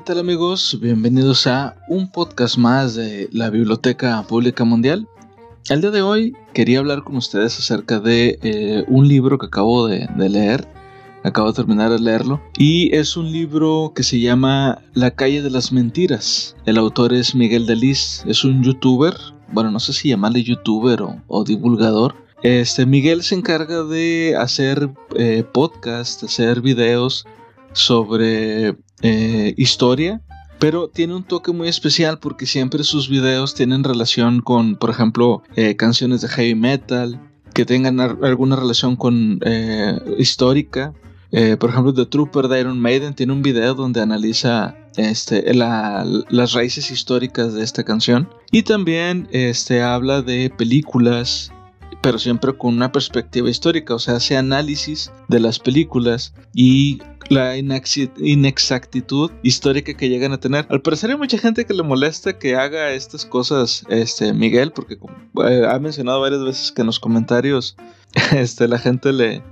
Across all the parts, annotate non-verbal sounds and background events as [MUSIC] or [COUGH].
¿qué tal amigos? Bienvenidos a un podcast más de la Biblioteca Pública Mundial. El día de hoy quería hablar con ustedes acerca de eh, un libro que acabo de, leer. Acabo de terminar de leerlo. Y es un libro que se llama La calle de las mentiras. El autor es Miguel Delis. Es un youtuber. Bueno, no sé si llamarle youtuber o, divulgador. Este Miguel se encarga de hacer eh, podcasts, hacer videos sobre eh, historia, pero tiene un toque muy especial porque siempre sus videos tienen relación con, por ejemplo, eh, canciones de heavy metal, que tengan alguna relación con eh, histórica. por ejemplo, The Trooper de Iron Maiden tiene un video donde analiza este, las raíces históricas de esta canción. Y también este, habla de películas, pero siempre con una perspectiva histórica, o sea, hace análisis de las películas y la inexactitud histórica que llegan a tener. Al parecer hay mucha gente que le molesta que haga estas cosas, este Miguel, porque eh, ha mencionado varias veces que en los comentarios [LAUGHS] este, la gente le,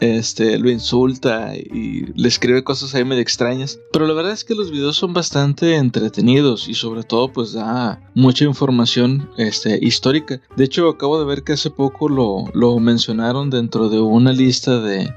este, lo insulta y le escribe cosas ahí medio extrañas. Pero la verdad es que los videos son bastante entretenidos y sobre todo pues da mucha información este, histórica. De hecho acabo de ver que hace poco lo, lo mencionaron dentro de una lista de,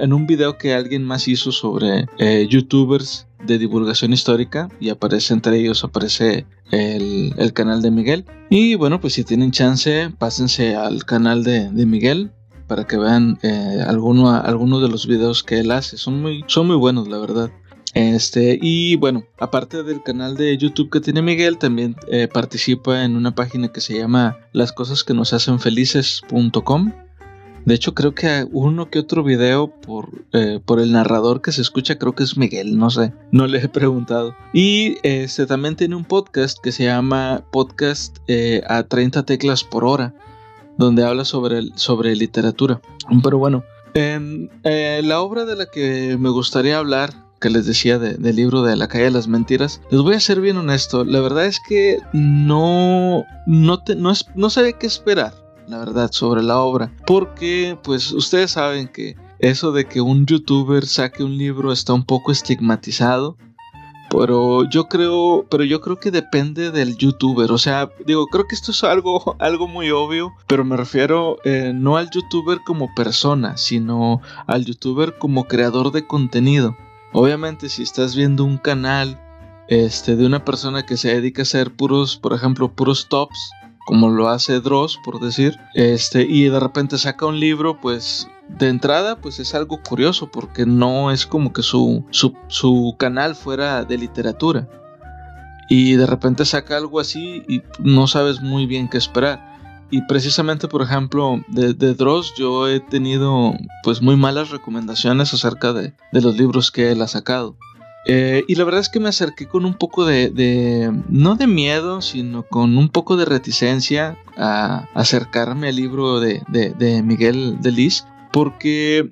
en un video que alguien más hizo sobre eh, youtubers de divulgación histórica y aparece entre ellos aparece el, canal de Miguel y bueno pues si tienen chance pásense al canal de, Miguel para que vean eh, algunos de los videos que él hace. Son muy son muy buenos la verdad. Este, y bueno, aparte del canal de YouTube que tiene Miguel, también eh, participa en una página que se llama las cosas que nos hacen felices.com de hecho, creo que uno que otro video por, eh, por el narrador que se escucha, creo que es Miguel, no sé, no le he preguntado. Y este también tiene un podcast que se llama Podcast a 30 teclas por hora, donde habla sobre, sobre literatura. Pero bueno, en eh, la obra de la que me gustaría hablar que les decía del libro de La calle de las mentiras, les voy a ser bien honesto, la verdad es que no, no, te, no, es, no sabía qué esperar la verdad, sobre la obra. Porque, pues, ustedes saben que eso de que un youtuber saque un libro está un poco estigmatizado. Pero yo creo, pero yo creo que depende del youtuber. O sea, digo, creo que esto es algo, [LAUGHS] algo muy obvio. Pero me refiero eh, no al youtuber como persona, sino al youtuber como creador de contenido. Obviamente, si estás viendo un canal este, de una persona que se dedica a hacer puros, por ejemplo, puros tops, como lo hace Dross, por decir, este, y de repente saca un libro, pues de entrada, pues es algo curioso, porque no es como que su, su, canal fuera de literatura. Y de repente saca algo así y no sabes muy bien qué esperar. Y precisamente, por ejemplo, de, de, Dross yo he tenido pues muy malas recomendaciones acerca de, de los libros que él ha sacado. Eh, y la verdad es que me acerqué con un poco de, no de miedo, sino con un poco de reticencia a acercarme al libro de, de, de Miguel Delis, porque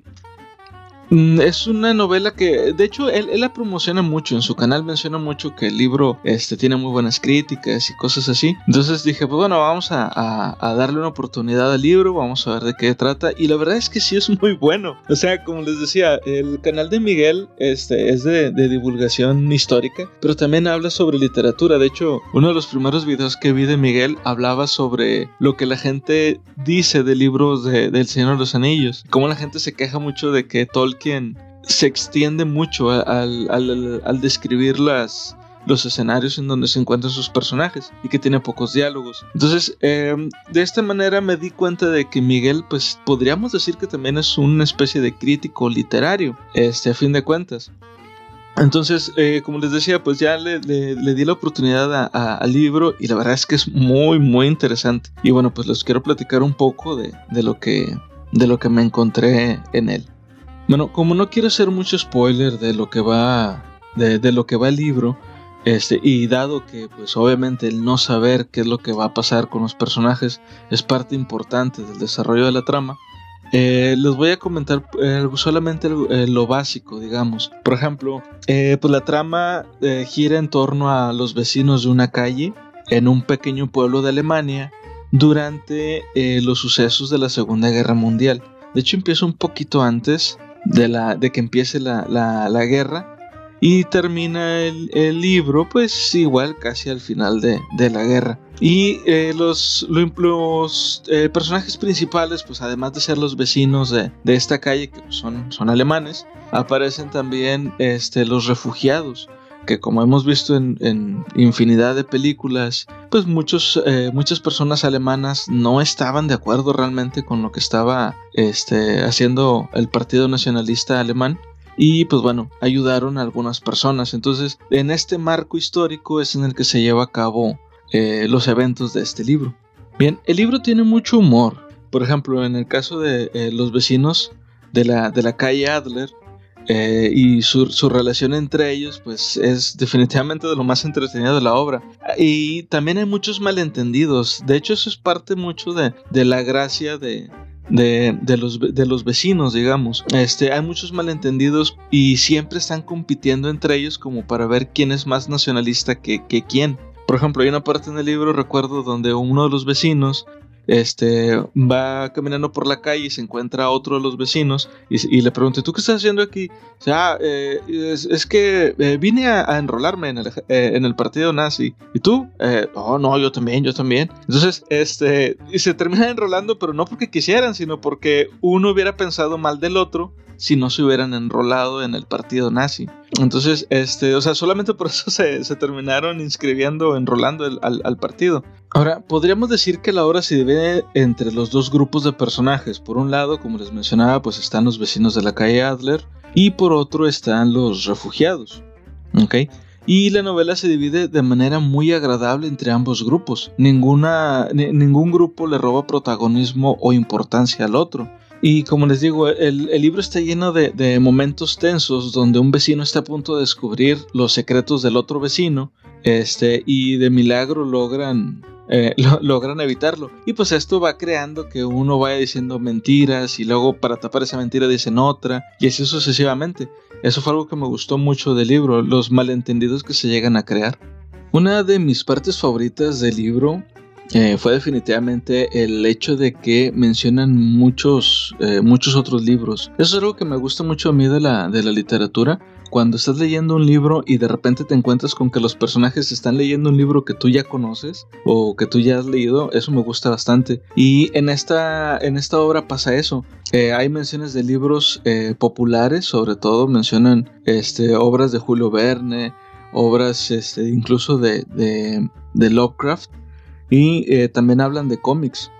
es una novela que, de hecho, él, la promociona mucho. En su canal menciona mucho que el libro este, tiene muy buenas críticas y cosas así. Entonces dije, pues bueno, vamos a, darle una oportunidad al libro, vamos a ver de qué trata. Y la verdad es que sí es muy bueno. O sea, como les decía, el canal de Miguel este, es de, divulgación histórica, pero también habla sobre literatura. De hecho, uno de los primeros videos que vi de Miguel hablaba sobre lo que la gente dice de libros de, del Señor de los Anillos. Cómo la gente se queja mucho de que Tolkien quien se extiende mucho al, describir los escenarios en donde se encuentran sus personajes y que tiene pocos diálogos. Entonces, em, de esta manera me di cuenta de que Miguel, pues podríamos decir que también es una especie de crítico literario, este, a fin de cuentas. Entonces, eh, como les decía, pues ya le, di la oportunidad al libro y la verdad es que es muy, muy interesante. Y bueno, pues les quiero platicar un poco de, lo, que, de lo que me encontré en él. Bueno, como no quiero hacer mucho spoiler de lo que va, de, lo que va el libro, este, y dado que, pues obviamente el no saber qué es lo que va a pasar con los personajes es parte importante del desarrollo de la trama, eh, les voy a comentar eh, solamente eh, lo básico, digamos. Por ejemplo, pues la trama gira en torno a los vecinos de una calle en un pequeño pueblo de Alemania durante los sucesos de la Segunda Guerra Mundial. De hecho, empieza un poquito antes de, la, de que empiece la, guerra. y termina el, libro pues igual casi al final de, la guerra. Y eh, los, los eh, personajes principales, pues además de ser los vecinos de, esta calle, que son, son alemanes, aparecen también este, los refugiados que como hemos visto en, infinidad de películas, pues muchos, eh, muchas personas alemanas no estaban de acuerdo realmente con lo que estaba este, haciendo el Partido Nacionalista Alemán. Y pues bueno, ayudaron a algunas personas. Entonces, en este marco histórico es en el que se lleva a cabo eh, los eventos de este libro. Bien, el libro tiene mucho humor. Por ejemplo, en el caso de eh, los vecinos de la, de la calle Adler, eh, y su, relación entre ellos pues es definitivamente de lo más entretenido de la obra. Y también hay muchos malentendidos. De hecho eso es parte mucho de, la gracia de, de, los, de los vecinos, digamos. Este, hay muchos malentendidos y siempre están compitiendo entre ellos como para ver quién es más nacionalista que, que quién. Por ejemplo, hay una parte en el libro, recuerdo, donde uno de los vecinos este, va caminando por la calle y se encuentra a otro de los vecinos y, le pregunta, ¿tú qué estás haciendo aquí? O sea, eh, es, que eh, vine a, enrolarme en el, eh, en el, partido nazi. ¿Y tú? oh, no, yo también, yo también. Entonces, este, y se termina enrolando, pero no porque quisieran, sino porque uno hubiera pensado mal del otro si no se hubieran enrolado en el partido nazi. Entonces, este, o sea, solamente por eso se, terminaron inscribiendo, enrolando al, partido. Ahora, podríamos decir que la obra se divide entre los dos grupos de personajes. Por un lado, como les mencionaba, pues están los vecinos de la calle Adler y por otro están los refugiados. ¿Ok? Y la novela se divide de manera muy agradable entre ambos grupos. Ninguna, ningún grupo le roba protagonismo o importancia al otro. Y como les digo, el, libro está lleno de, momentos tensos donde un vecino está a punto de descubrir los secretos del otro vecino este, y de milagro logran, eh, [LAUGHS] logran evitarlo. Y pues esto va creando que uno vaya diciendo mentiras y luego para tapar esa mentira dicen otra y así sucesivamente. Eso fue algo que me gustó mucho del libro, los malentendidos que se llegan a crear. Una de mis partes favoritas del libro eh, fue definitivamente el hecho de que mencionan muchos, eh, muchos otros libros. Eso es algo que me gusta mucho a mí de la, de la literatura. Cuando estás leyendo un libro y de repente te encuentras con que los personajes están leyendo un libro que tú ya conoces o que tú ya has leído, eso me gusta bastante. Y en esta, en esta obra pasa eso. Eh, hay menciones de libros populares, sobre todo mencionan este, obras de Julio Verne, obras este, incluso de, de Lovecraft. Y eh, también hablan de cómics.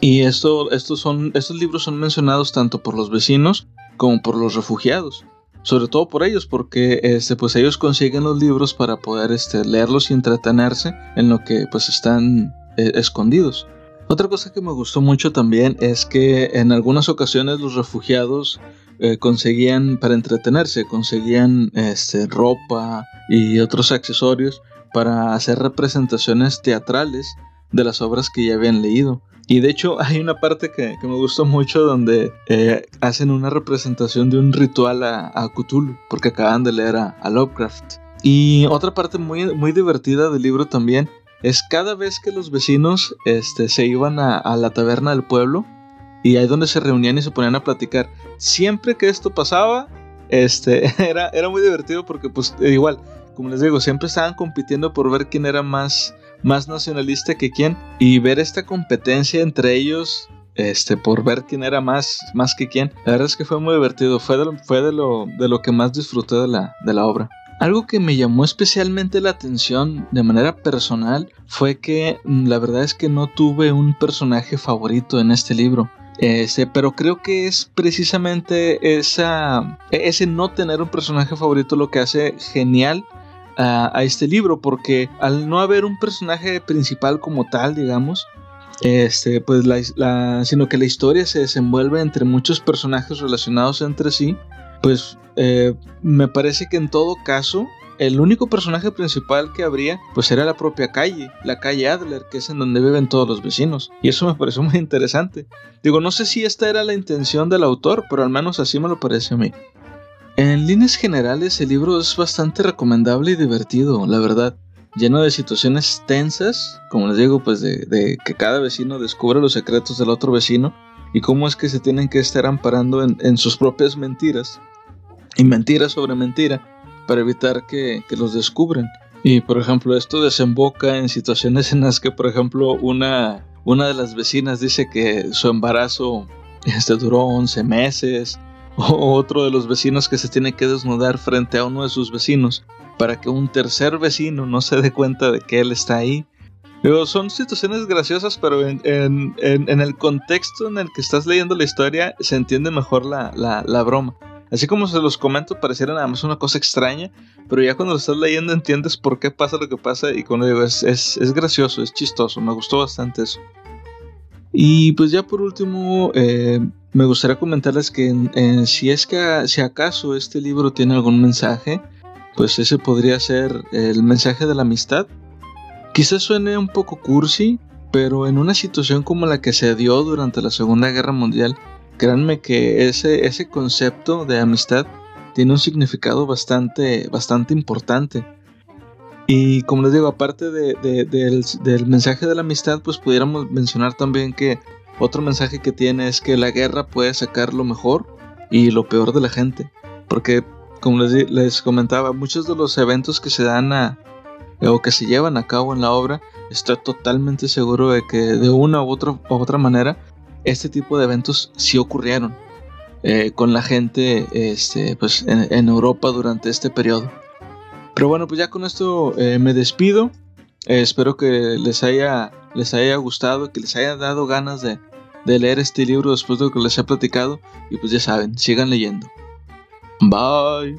Y esto, estos, son, estos libros son mencionados tanto por los vecinos como por los refugiados. Sobre todo por ellos, porque este, pues ellos consiguen los libros para poder este, leerlos y entretenerse en lo que pues están eh, escondidos. Otra cosa que me gustó mucho también es que en algunas ocasiones los refugiados eh, conseguían para entretenerse, conseguían este, ropa y otros accesorios para hacer representaciones teatrales de las obras que ya habían leído. Y de hecho hay una parte que, me gustó mucho donde eh, hacen una representación de un ritual a, Cthulhu, porque acaban de leer a, Lovecraft. Y otra parte muy, muy divertida del libro también es cada vez que los vecinos este, se iban a, la taberna del pueblo y ahí donde se reunían y se ponían a platicar. Siempre que esto pasaba, este, [LAUGHS] era, era muy divertido porque pues igual como les digo, siempre estaban compitiendo por ver quién era más, más nacionalista que quién y ver esta competencia entre ellos este, por ver quién era más, más que quién. La verdad es que fue muy divertido, fue de fue de lo, de lo que más disfruté de la, de la obra. Algo que me llamó especialmente la atención de manera personal fue que mm, la verdad es que no tuve un personaje favorito en este libro. Este, pero creo que es precisamente esa, ese no tener un personaje favorito lo que hace genial a, este libro, porque al no haber un personaje principal como tal, digamos, este, pues la, sino que la historia se desenvuelve entre muchos personajes relacionados entre sí, pues eh, me parece que en todo caso el único personaje principal que habría pues era la propia calle, la calle Adler, que es en donde viven todos los vecinos. Y eso me pareció muy interesante. Digo, no sé si esta era la intención del autor, pero al menos así me lo parece a mí. En líneas generales, el libro es bastante recomendable y divertido, la verdad. Lleno de situaciones tensas, como les digo, pues de, que cada vecino descubre los secretos del otro vecino y cómo es que se tienen que estar amparando en, sus propias mentiras y mentira sobre mentira para evitar que, que los descubran. Y por ejemplo, esto desemboca en situaciones en las que, por ejemplo, una, una de las vecinas dice que su embarazo este, duró 11 meses, [LAUGHS] o otro de los vecinos que se tiene que desnudar frente a uno de sus vecinos para que un tercer vecino no se dé cuenta de que él está ahí. Pero son situaciones graciosas, pero en, el contexto en el que estás leyendo la historia se entiende mejor la, la broma. Así como se los comento, pareciera nada más una cosa extraña, pero ya cuando lo estás leyendo entiendes por qué pasa lo que pasa y cuando digo, es, es, es gracioso, es chistoso, me gustó bastante eso. Y pues ya por último, eh, me gustaría comentarles que si es que si acaso este libro tiene algún mensaje, pues ese podría ser el mensaje de la amistad. Quizás suene un poco cursi, pero en una situación como la que se dio durante la Segunda Guerra Mundial, créanme que ese, ese concepto de amistad tiene un significado bastante, bastante importante. Y como les digo, aparte del, mensaje de la amistad, pues pudiéramos mencionar también que otro mensaje que tiene es que la guerra puede sacar lo mejor y lo peor de la gente. Porque, como les, les comentaba, muchos de los eventos que se dan a, o que se llevan a cabo en la obra, estoy totalmente seguro de que de una u otra, u otra manera este tipo de eventos sí ocurrieron eh, con la gente este, pues, en, Europa durante este periodo. Pero bueno, pues ya con esto eh, me despido. Eh, espero que les haya, les haya gustado, que les haya dado ganas de, de leer este libro después de lo que les he platicado. Y pues ya saben, sigan leyendo. Bye.